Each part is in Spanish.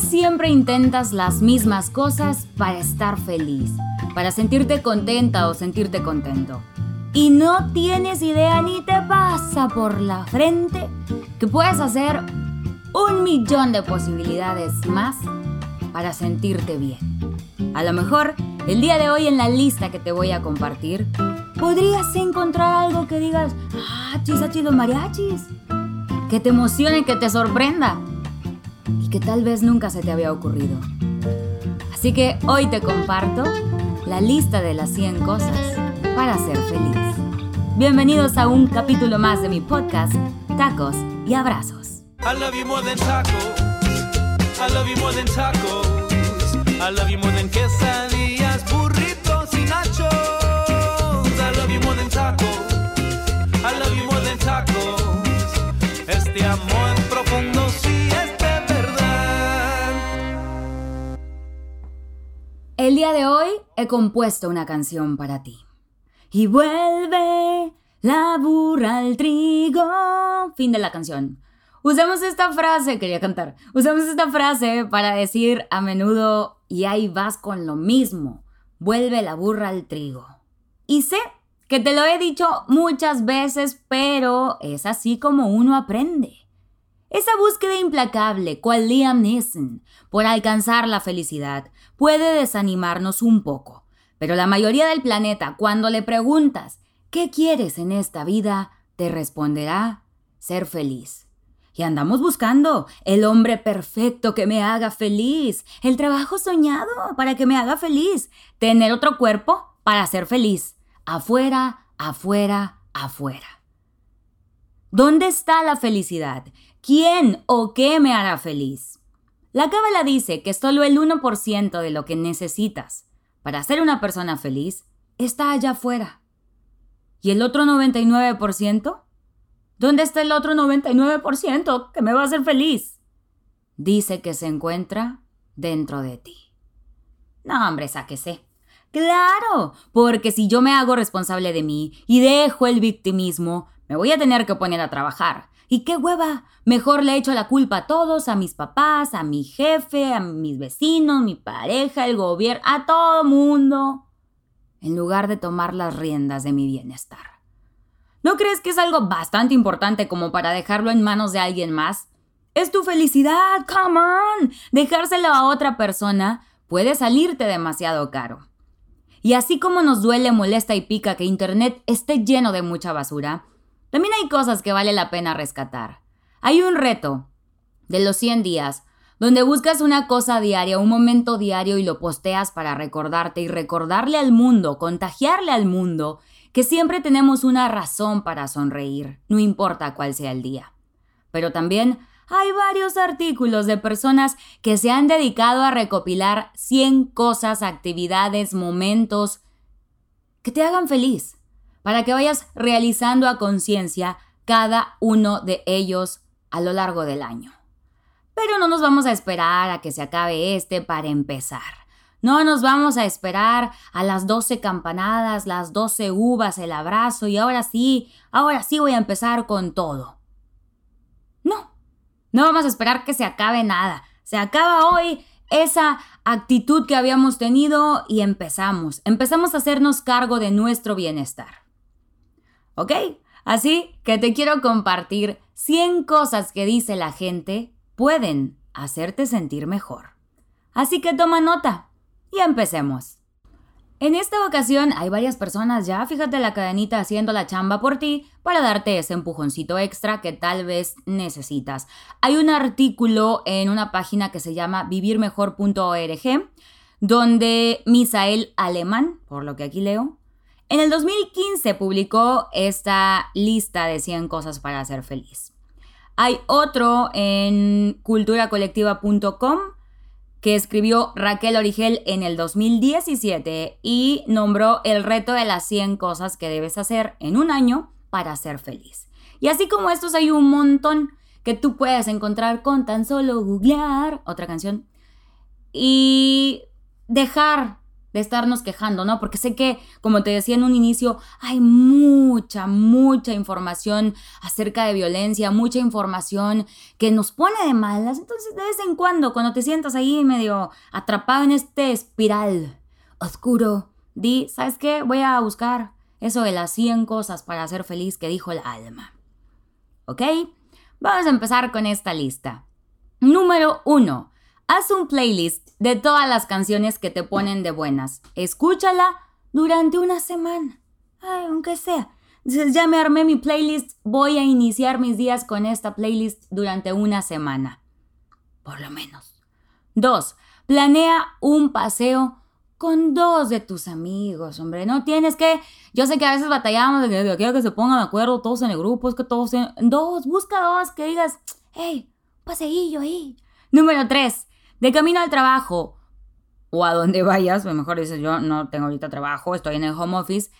siempre intentas las mismas cosas para estar feliz, para sentirte contenta o sentirte contento. Y no tienes idea ni te pasa por la frente que puedes hacer un millón de posibilidades más para sentirte bien. A lo mejor, el día de hoy en la lista que te voy a compartir, podrías encontrar algo que digas, ah, chisachis los mariachis. Que te emocione, que te sorprenda. Que tal vez nunca se te había ocurrido. Así que hoy te comparto la lista de las 100 cosas para ser feliz. Bienvenidos a un capítulo más de mi podcast, Tacos y Abrazos. Tacos. Este amor El día de hoy he compuesto una canción para ti. Y vuelve la burra al trigo. Fin de la canción. Usamos esta frase, quería cantar, usamos esta frase para decir a menudo, y ahí vas con lo mismo, vuelve la burra al trigo. Y sé que te lo he dicho muchas veces, pero es así como uno aprende. Esa búsqueda implacable, cual Liam Neeson, por alcanzar la felicidad, puede desanimarnos un poco. Pero la mayoría del planeta, cuando le preguntas, ¿qué quieres en esta vida? te responderá, ser feliz. Y andamos buscando el hombre perfecto que me haga feliz, el trabajo soñado para que me haga feliz, tener otro cuerpo para ser feliz, afuera, afuera, afuera. ¿Dónde está la felicidad? ¿Quién o qué me hará feliz? La Cábala dice que solo el 1% de lo que necesitas para ser una persona feliz está allá afuera. ¿Y el otro 99%? ¿Dónde está el otro 99% que me va a hacer feliz? Dice que se encuentra dentro de ti. No, hombre, sáquese. Claro, porque si yo me hago responsable de mí y dejo el victimismo, me voy a tener que poner a trabajar. ¿Y qué hueva? Mejor le echo la culpa a todos, a mis papás, a mi jefe, a mis vecinos, mi pareja, el gobierno, a todo mundo, en lugar de tomar las riendas de mi bienestar. ¿No crees que es algo bastante importante como para dejarlo en manos de alguien más? Es tu felicidad, come on. Dejárselo a otra persona puede salirte demasiado caro. Y así como nos duele, molesta y pica que Internet esté lleno de mucha basura, también hay cosas que vale la pena rescatar. Hay un reto de los 100 días donde buscas una cosa diaria, un momento diario y lo posteas para recordarte y recordarle al mundo, contagiarle al mundo que siempre tenemos una razón para sonreír, no importa cuál sea el día. Pero también hay varios artículos de personas que se han dedicado a recopilar 100 cosas, actividades, momentos que te hagan feliz para que vayas realizando a conciencia cada uno de ellos a lo largo del año. Pero no nos vamos a esperar a que se acabe este para empezar. No nos vamos a esperar a las 12 campanadas, las 12 uvas, el abrazo y ahora sí, ahora sí voy a empezar con todo. No, no vamos a esperar que se acabe nada. Se acaba hoy esa actitud que habíamos tenido y empezamos. Empezamos a hacernos cargo de nuestro bienestar. ¿Ok? Así que te quiero compartir 100 cosas que dice la gente pueden hacerte sentir mejor. Así que toma nota y empecemos. En esta ocasión hay varias personas ya, fíjate la cadenita haciendo la chamba por ti para darte ese empujoncito extra que tal vez necesitas. Hay un artículo en una página que se llama vivirmejor.org donde Misael Alemán, por lo que aquí leo, en el 2015 publicó esta lista de 100 cosas para ser feliz. Hay otro en culturacolectiva.com que escribió Raquel Origel en el 2017 y nombró el reto de las 100 cosas que debes hacer en un año para ser feliz. Y así como estos hay un montón que tú puedes encontrar con tan solo googlear otra canción y dejar de estarnos quejando, ¿no? Porque sé que, como te decía en un inicio, hay mucha, mucha información acerca de violencia, mucha información que nos pone de malas. Entonces, de vez en cuando, cuando te sientas ahí medio atrapado en este espiral oscuro, di, ¿sabes qué? Voy a buscar eso de las 100 cosas para ser feliz que dijo el alma. ¿Ok? Vamos a empezar con esta lista. Número 1. Haz un playlist de todas las canciones que te ponen de buenas. Escúchala durante una semana. Aunque sea. Ya me armé mi playlist. Voy a iniciar mis días con esta playlist durante una semana. Por lo menos. 2. Planea un paseo con dos de tus amigos, hombre. No tienes que. Yo sé que a veces batallamos de que, que se pongan de acuerdo todos en el grupo, es que todos. En, dos, busca dos que digas, hey, paseillo ahí. Número tres, de camino al trabajo o a donde vayas, mejor dices, yo no tengo ahorita trabajo, estoy en el home office.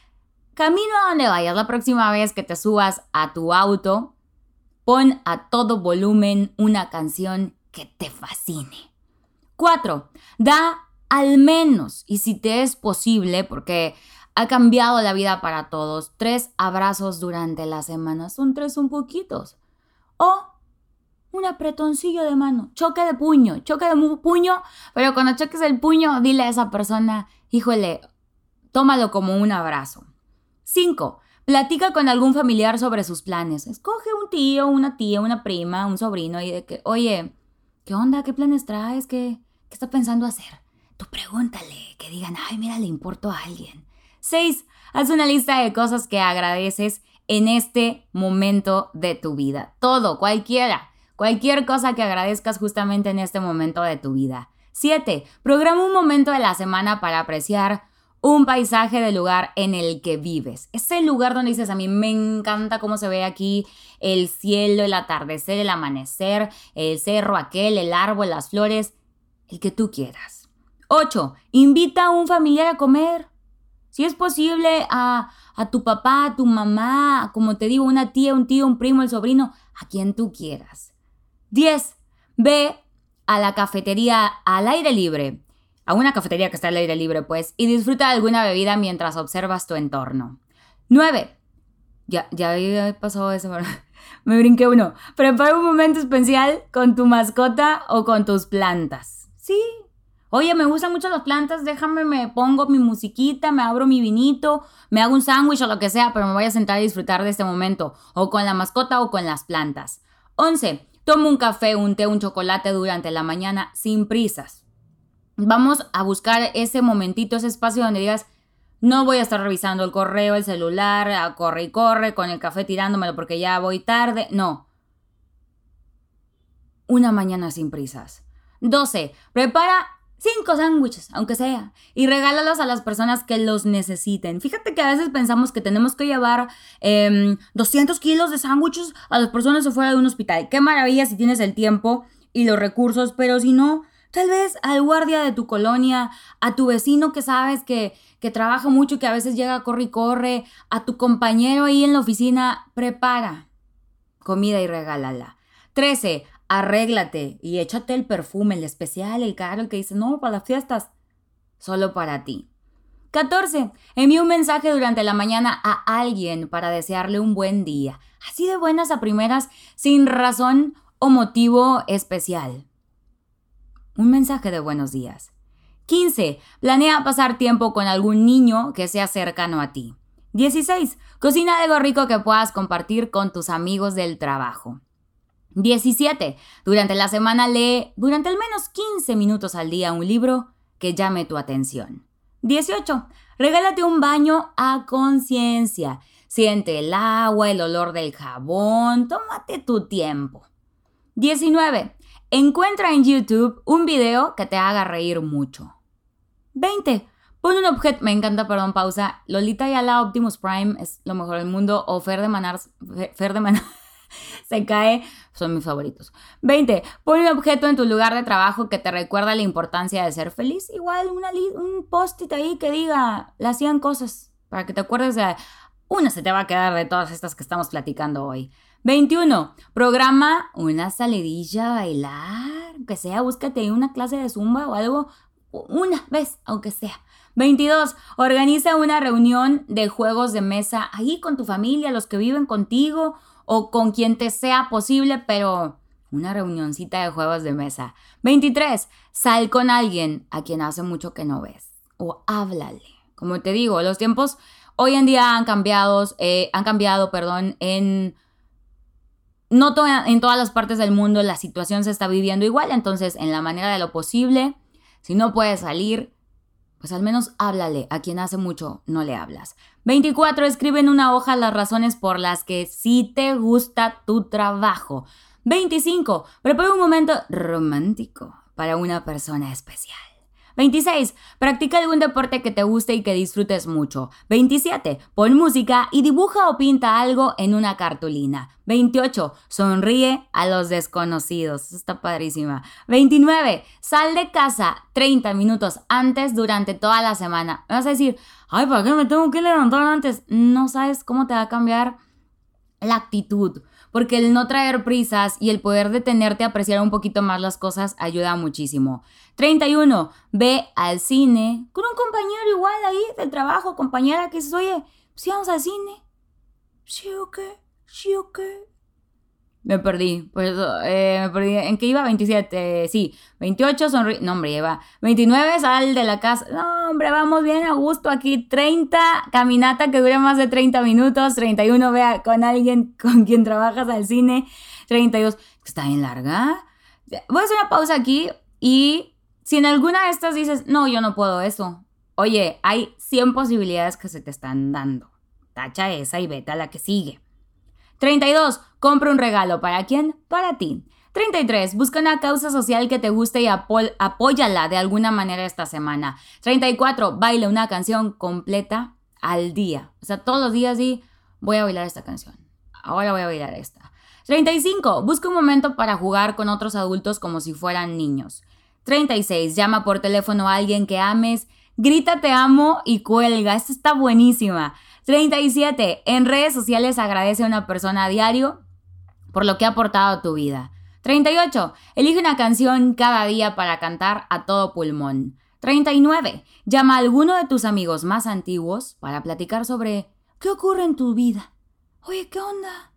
Camino a donde vayas, la próxima vez que te subas a tu auto, pon a todo volumen una canción que te fascine. Cuatro, Da al menos, y si te es posible, porque ha cambiado la vida para todos, tres abrazos durante la semana. Son tres un poquitos. O un apretoncillo de mano, choque de puño, choque de puño, pero cuando choques el puño, dile a esa persona, híjole, tómalo como un abrazo. 5. Platica con algún familiar sobre sus planes. Escoge un tío, una tía, una prima, un sobrino y de que, oye, ¿qué onda? ¿Qué planes traes? ¿Qué, qué está pensando hacer? Tú pregúntale, que digan, ay, mira, le importo a alguien. 6. Haz una lista de cosas que agradeces en este momento de tu vida. Todo, cualquiera. Cualquier cosa que agradezcas justamente en este momento de tu vida. 7. Programa un momento de la semana para apreciar un paisaje del lugar en el que vives. Ese lugar donde dices, a mí me encanta cómo se ve aquí el cielo, el atardecer, el amanecer, el cerro aquel, el árbol, las flores, el que tú quieras. 8. Invita a un familiar a comer. Si es posible, a, a tu papá, a tu mamá, como te digo, una tía, un tío, un primo, el sobrino, a quien tú quieras. 10. Ve a la cafetería al aire libre, a una cafetería que está al aire libre, pues, y disfruta de alguna bebida mientras observas tu entorno. 9. Ya, ya había pasado eso, me brinqué uno. Prepara un momento especial con tu mascota o con tus plantas. Sí, Oye, me gustan mucho las plantas, déjame, me pongo mi musiquita, me abro mi vinito, me hago un sándwich o lo que sea, pero me voy a sentar a disfrutar de este momento, o con la mascota o con las plantas. 11. Toma un café, un té, un chocolate durante la mañana sin prisas. Vamos a buscar ese momentito, ese espacio donde digas, no voy a estar revisando el correo, el celular, a corre y corre, con el café tirándomelo porque ya voy tarde. No. Una mañana sin prisas. 12. Prepara Cinco sándwiches, aunque sea, y regálalos a las personas que los necesiten. Fíjate que a veces pensamos que tenemos que llevar 200 em, kilos de sándwiches a las personas afuera de un hospital. Qué maravilla si tienes el tiempo y los recursos, pero si no, tal vez al guardia de tu colonia, a tu vecino que sabes que, que trabaja mucho y que a veces llega corre y corre, a tu compañero ahí en la oficina, prepara comida y regálala. 13 arréglate y échate el perfume, el especial, el caro, que dice, no, para las fiestas, solo para ti. 14. Envía un mensaje durante la mañana a alguien para desearle un buen día, así de buenas a primeras, sin razón o motivo especial. Un mensaje de buenos días. 15. Planea pasar tiempo con algún niño que sea cercano a ti. 16. Cocina algo rico que puedas compartir con tus amigos del trabajo. 17. Durante la semana lee durante al menos 15 minutos al día un libro que llame tu atención. 18. Regálate un baño a conciencia. Siente el agua, el olor del jabón, tómate tu tiempo. 19. Encuentra en YouTube un video que te haga reír mucho. 20. Pon un objeto, me encanta, perdón, pausa. Lolita Yala Optimus Prime es lo mejor del mundo. O Fer de Manar, Fer de Manar, se cae, son mis favoritos. 20. Pon un objeto en tu lugar de trabajo que te recuerda la importancia de ser feliz. Igual una un post-it ahí que diga las 100 cosas para que te acuerdes de... Una se te va a quedar de todas estas que estamos platicando hoy. 21. Programa una salidilla a bailar, aunque sea, búscate una clase de zumba o algo, una vez, aunque sea. 22. Organiza una reunión de juegos de mesa ahí con tu familia, los que viven contigo o con quien te sea posible, pero una reunioncita de juegos de mesa. 23. Sal con alguien a quien hace mucho que no ves o háblale. Como te digo, los tiempos hoy en día han cambiado, eh, han cambiado, perdón, en no en todas las partes del mundo la situación se está viviendo igual, entonces en la manera de lo posible, si no puedes salir, pues al menos háblale a quien hace mucho no le hablas. 24. Escribe en una hoja las razones por las que sí te gusta tu trabajo. 25. Prepara un momento romántico para una persona especial. 26. Practica algún deporte que te guste y que disfrutes mucho. 27. Pon música y dibuja o pinta algo en una cartulina. 28. Sonríe a los desconocidos. Está padrísima. 29. Sal de casa 30 minutos antes durante toda la semana. Me vas a decir, ay, ¿para qué me tengo que levantar antes? No sabes cómo te va a cambiar la actitud porque el no traer prisas y el poder detenerte a apreciar un poquito más las cosas ayuda muchísimo. 31. Ve al cine con un compañero igual ahí del trabajo, compañera que dices, oye, si vamos al cine. Sí o qué, sí o qué. Me perdí, pues eh, me perdí. ¿En qué iba? 27, sí. 28, sonríe. No, hombre, lleva. 29, sal de la casa. No, hombre, vamos bien a gusto aquí. 30, caminata que dura más de 30 minutos. 31, vea con alguien con quien trabajas al cine. 32, está bien larga. Voy a hacer una pausa aquí y si en alguna de estas dices, no, yo no puedo eso. Oye, hay 100 posibilidades que se te están dando. Tacha esa y vete a la que sigue. 32. Compra un regalo. ¿Para quién? Para ti. 33. Busca una causa social que te guste y apóyala de alguna manera esta semana. 34. Baila una canción completa al día. O sea, todos los días di, voy a bailar esta canción. Ahora voy a bailar esta. 35. Busca un momento para jugar con otros adultos como si fueran niños. 36. Llama por teléfono a alguien que ames. Grita te amo y cuelga. Esta está buenísima. 37. En redes sociales agradece a una persona a diario por lo que ha aportado a tu vida. 38. Elige una canción cada día para cantar a todo pulmón. 39. Llama a alguno de tus amigos más antiguos para platicar sobre qué ocurre en tu vida. Oye, ¿qué onda?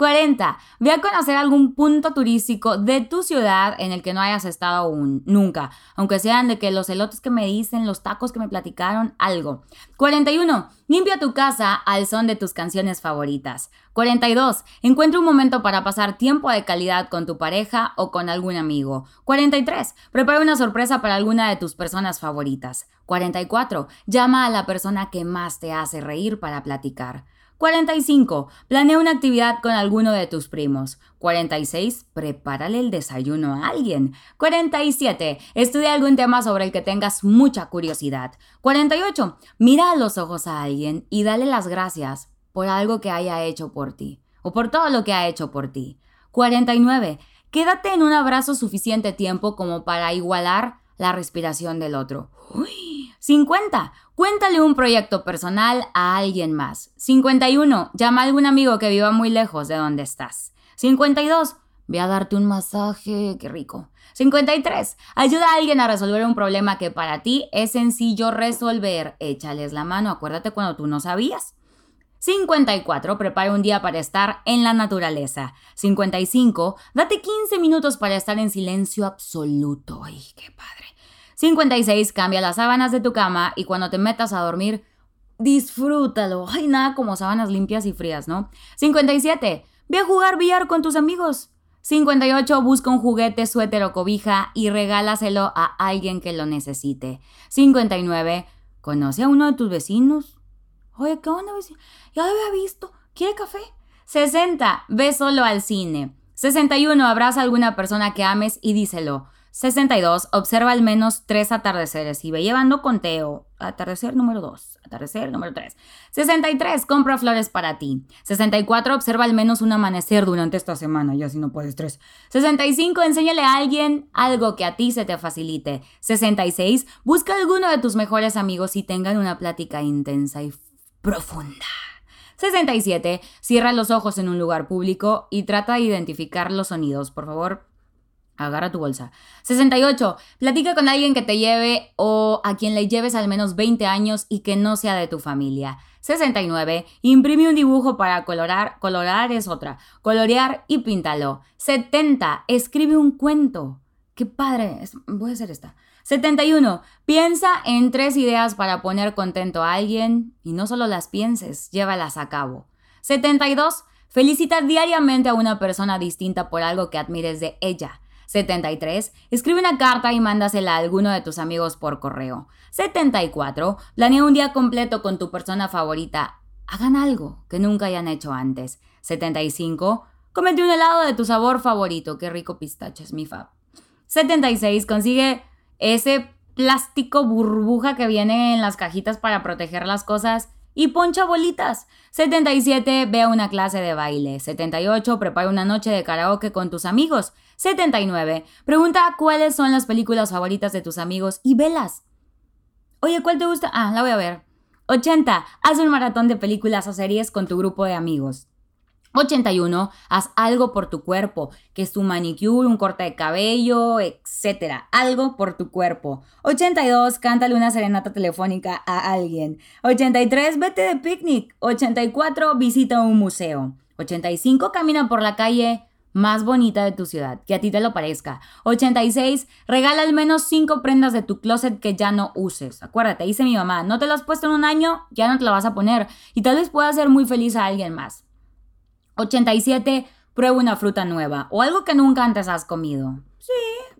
40. Ve a conocer algún punto turístico de tu ciudad en el que no hayas estado aún, nunca, aunque sean de que los elotes que me dicen, los tacos que me platicaron, algo. 41. Limpia tu casa al son de tus canciones favoritas. 42. Encuentra un momento para pasar tiempo de calidad con tu pareja o con algún amigo. 43. Prepara una sorpresa para alguna de tus personas favoritas. 44. Llama a la persona que más te hace reír para platicar. 45. Planea una actividad con alguno de tus primos. 46. Prepárale el desayuno a alguien. 47. Estudia algún tema sobre el que tengas mucha curiosidad. 48. Mira a los ojos a alguien y dale las gracias por algo que haya hecho por ti o por todo lo que ha hecho por ti. 49. Quédate en un abrazo suficiente tiempo como para igualar la respiración del otro. Uy. 50. Cuéntale un proyecto personal a alguien más. 51. Llama a algún amigo que viva muy lejos de donde estás. 52. Ve a darte un masaje, qué rico. 53. Ayuda a alguien a resolver un problema que para ti es sencillo resolver. Échales la mano, acuérdate cuando tú no sabías. 54. Prepara un día para estar en la naturaleza. 55. Date 15 minutos para estar en silencio absoluto. ¡Ay, qué padre! 56. Cambia las sábanas de tu cama y cuando te metas a dormir, disfrútalo. Ay, nada como sábanas limpias y frías, ¿no? 57. Ve a jugar billar con tus amigos. 58. Busca un juguete, suéter o cobija y regálaselo a alguien que lo necesite. 59. Conoce a uno de tus vecinos. Oye, ¿qué onda, vecino? Ya lo había visto. ¿Quiere café? 60. Ve solo al cine. 61. Abraza a alguna persona que ames y díselo. 62. Observa al menos tres atardeceres y ve llevando conteo. Atardecer número 2. Atardecer número 3. 63. Compra flores para ti. 64. Observa al menos un amanecer durante esta semana. Ya si no puedes tres. 65. Enséñale a alguien algo que a ti se te facilite. 66. Busca alguno de tus mejores amigos y tengan una plática intensa y profunda. 67. Cierra los ojos en un lugar público y trata de identificar los sonidos. Por favor, Agarra tu bolsa. 68. Platica con alguien que te lleve o a quien le lleves al menos 20 años y que no sea de tu familia. 69. Imprime un dibujo para colorar. Colorar es otra. Colorear y píntalo. 70. Escribe un cuento. Qué padre. Voy a hacer esta. 71. Piensa en tres ideas para poner contento a alguien y no solo las pienses, llévalas a cabo. 72. Felicita diariamente a una persona distinta por algo que admires de ella. 73. Escribe una carta y mándasela a alguno de tus amigos por correo. 74. Planea un día completo con tu persona favorita. Hagan algo que nunca hayan hecho antes. 75. Comete un helado de tu sabor favorito. Qué rico pistache es mi fab. 76. Consigue ese plástico burbuja que viene en las cajitas para proteger las cosas y poncha bolitas. 77. Ve una clase de baile. 78. Prepara una noche de karaoke con tus amigos. 79. Pregunta cuáles son las películas favoritas de tus amigos y velas. Oye, ¿cuál te gusta? Ah, la voy a ver. 80. Haz un maratón de películas o series con tu grupo de amigos. 81. Haz algo por tu cuerpo, que es tu manicure, un corte de cabello, etc. Algo por tu cuerpo. 82. Cántale una serenata telefónica a alguien. 83. Vete de picnic. 84. Visita un museo. 85. Camina por la calle más bonita de tu ciudad, que a ti te lo parezca. 86. Regala al menos 5 prendas de tu closet que ya no uses. Acuérdate, dice mi mamá, no te las has puesto en un año, ya no te la vas a poner. Y tal vez pueda hacer muy feliz a alguien más. 87. Prueba una fruta nueva o algo que nunca antes has comido. Sí,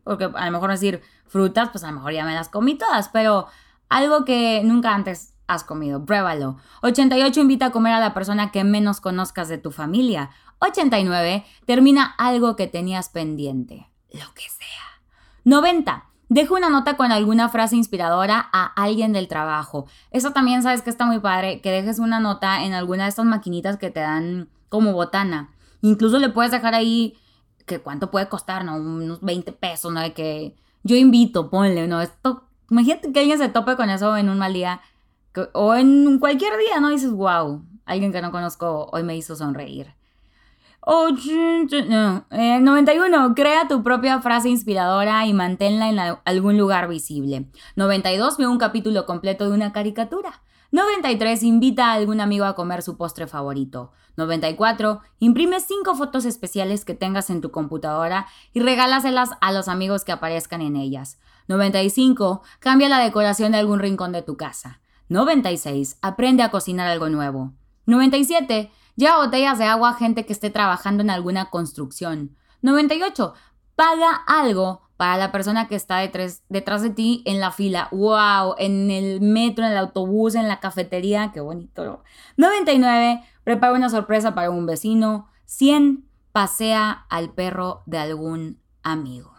porque a lo mejor decir frutas, pues a lo mejor ya me las comí todas, pero algo que nunca antes has comido, pruébalo. 88 invita a comer a la persona que menos conozcas de tu familia. 89 termina algo que tenías pendiente, lo que sea. 90 Deja una nota con alguna frase inspiradora a alguien del trabajo. Eso también sabes que está muy padre, que dejes una nota en alguna de estas maquinitas que te dan como botana. Incluso le puedes dejar ahí que cuánto puede costar, ¿no? Unos 20 pesos, ¿no? De que yo invito, ponle, ¿no? Esto, imagínate que alguien se tope con eso en un mal día o en cualquier día, ¿no? Dices, wow, alguien que no conozco hoy me hizo sonreír. 91. Eh, crea tu propia frase inspiradora y manténla en algún lugar visible. 92. Ve un capítulo completo de una caricatura. 93. Invita a algún amigo a comer su postre favorito. 94. Imprime 5 fotos especiales que tengas en tu computadora y regálaselas a los amigos que aparezcan en ellas. 95. Cambia la decoración de algún rincón de tu casa. 96. Aprende a cocinar algo nuevo. 97. Lleva botellas de agua a gente que esté trabajando en alguna construcción. 98. Paga algo para la persona que está detrás, detrás de ti en la fila. ¡Wow! En el metro, en el autobús, en la cafetería. ¡Qué bonito! 99. Prepara una sorpresa para un vecino. 100. Pasea al perro de algún amigo.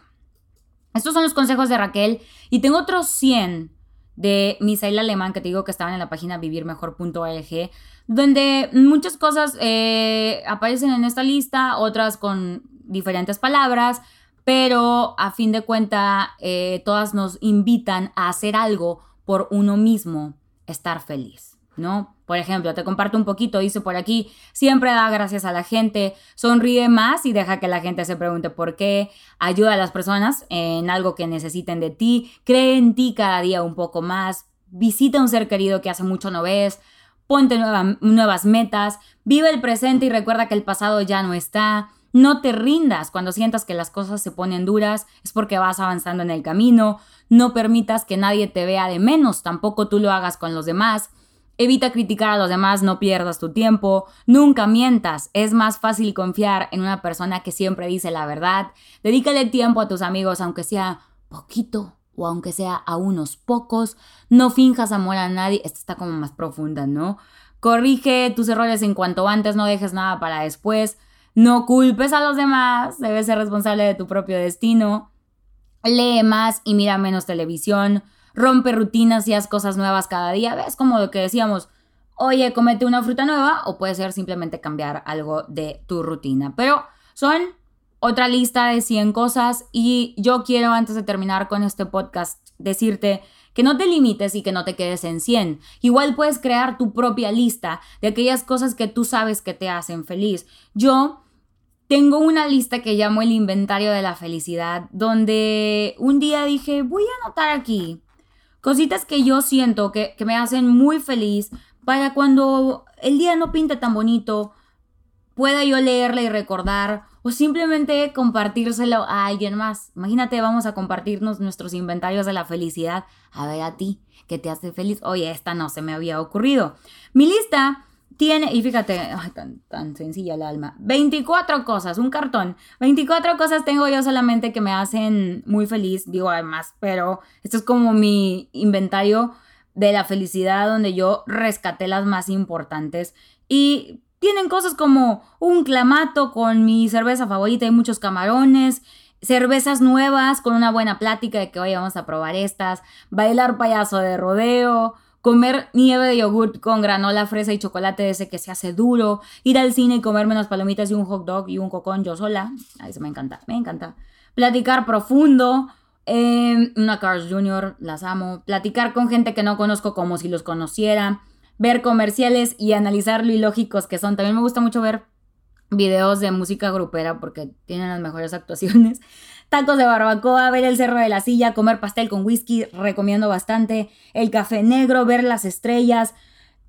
Estos son los consejos de Raquel. Y tengo otros 100 de Misael Alemán que te digo que estaban en la página vivirmejor.org, donde muchas cosas eh, aparecen en esta lista, otras con diferentes palabras, pero a fin de cuenta eh, todas nos invitan a hacer algo por uno mismo, estar feliz. ¿No? Por ejemplo, te comparto un poquito, dice por aquí, siempre da gracias a la gente, sonríe más y deja que la gente se pregunte por qué, ayuda a las personas en algo que necesiten de ti, cree en ti cada día un poco más, visita a un ser querido que hace mucho no ves, ponte nuevas metas, vive el presente y recuerda que el pasado ya no está. No te rindas cuando sientas que las cosas se ponen duras, es porque vas avanzando en el camino. No permitas que nadie te vea de menos, tampoco tú lo hagas con los demás. Evita criticar a los demás, no pierdas tu tiempo, nunca mientas, es más fácil confiar en una persona que siempre dice la verdad. Dedícale tiempo a tus amigos, aunque sea poquito o aunque sea a unos pocos. No finjas amor a nadie, esta está como más profunda, ¿no? Corrige tus errores en cuanto antes, no dejes nada para después. No culpes a los demás, debes ser responsable de tu propio destino. Lee más y mira menos televisión rompe rutinas y haz cosas nuevas cada día. ¿Ves? Como lo que decíamos, oye, comete una fruta nueva o puede ser simplemente cambiar algo de tu rutina. Pero son otra lista de 100 cosas y yo quiero antes de terminar con este podcast decirte que no te limites y que no te quedes en 100. Igual puedes crear tu propia lista de aquellas cosas que tú sabes que te hacen feliz. Yo tengo una lista que llamo el inventario de la felicidad, donde un día dije, voy a anotar aquí cositas que yo siento que, que me hacen muy feliz para cuando el día no pinte tan bonito, pueda yo leerla y recordar o simplemente compartírselo a alguien más. Imagínate, vamos a compartirnos nuestros inventarios de la felicidad. A ver a ti, ¿qué te hace feliz? Oye, esta no se me había ocurrido. Mi lista tiene, y fíjate, tan, tan sencilla el alma, 24 cosas, un cartón, 24 cosas tengo yo solamente que me hacen muy feliz, digo además, pero esto es como mi inventario de la felicidad donde yo rescaté las más importantes. Y tienen cosas como un clamato con mi cerveza favorita y muchos camarones, cervezas nuevas con una buena plática de que hoy vamos a probar estas, bailar payaso de rodeo, comer nieve de yogurt con granola, fresa y chocolate ese que se hace duro, ir al cine y comerme unas palomitas y un hot dog y un cocón yo sola. Ahí se me encanta, me encanta. Platicar profundo, eh, una Cars Jr., las amo. Platicar con gente que no conozco como si los conociera. Ver comerciales y analizar lo ilógicos que son. También me gusta mucho ver videos de música grupera porque tienen las mejores actuaciones tacos de barbacoa, ver el cerro de la silla, comer pastel con whisky, recomiendo bastante, el café negro, ver las estrellas,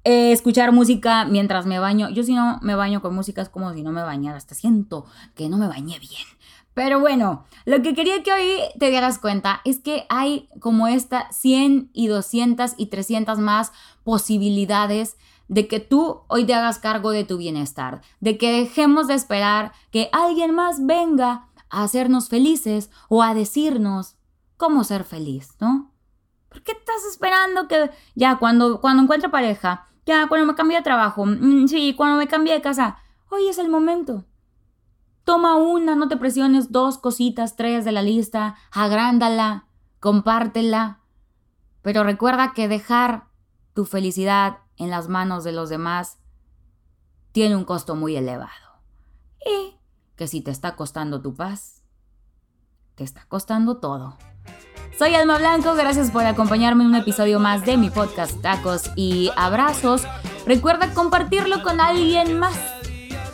eh, escuchar música mientras me baño. Yo si no me baño con música es como si no me bañara, hasta siento que no me bañé bien. Pero bueno, lo que quería que hoy te dieras cuenta es que hay como esta 100 y 200 y 300 más posibilidades de que tú hoy te hagas cargo de tu bienestar, de que dejemos de esperar que alguien más venga a hacernos felices o a decirnos cómo ser feliz, ¿no? ¿Por qué estás esperando que ya cuando, cuando encuentre pareja, ya cuando me cambie de trabajo, mm, sí, cuando me cambie de casa, hoy es el momento? Toma una, no te presiones, dos cositas, tres de la lista, agrándala, compártela. Pero recuerda que dejar tu felicidad en las manos de los demás tiene un costo muy elevado. Y que si te está costando tu paz, te está costando todo. Soy Alma Blanco, gracias por acompañarme en un episodio más de mi podcast Tacos y Abrazos. Recuerda compartirlo con alguien más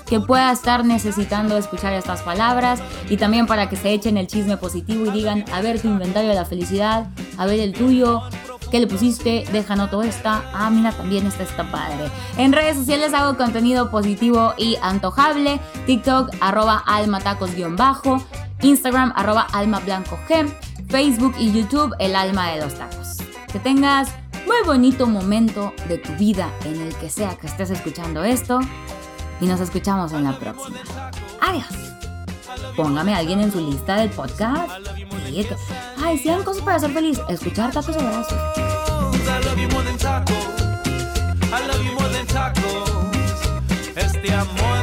que pueda estar necesitando escuchar estas palabras y también para que se echen el chisme positivo y digan, a ver tu inventario de la felicidad, a ver el tuyo, ¿Qué le pusiste? Deja todo esta. Ah, mira, también esta está padre. En redes sociales hago contenido positivo y antojable. TikTok, arroba almatacos-bajo. Instagram, arroba almablanco-g. Facebook y YouTube, el alma de los tacos. Que tengas muy bonito momento de tu vida en el que sea que estés escuchando esto. Y nos escuchamos en la próxima. Adiós. Póngame a alguien en su lista del podcast. Ay, si hay cosas para ser feliz, escuchar tacos abrazos. Este amor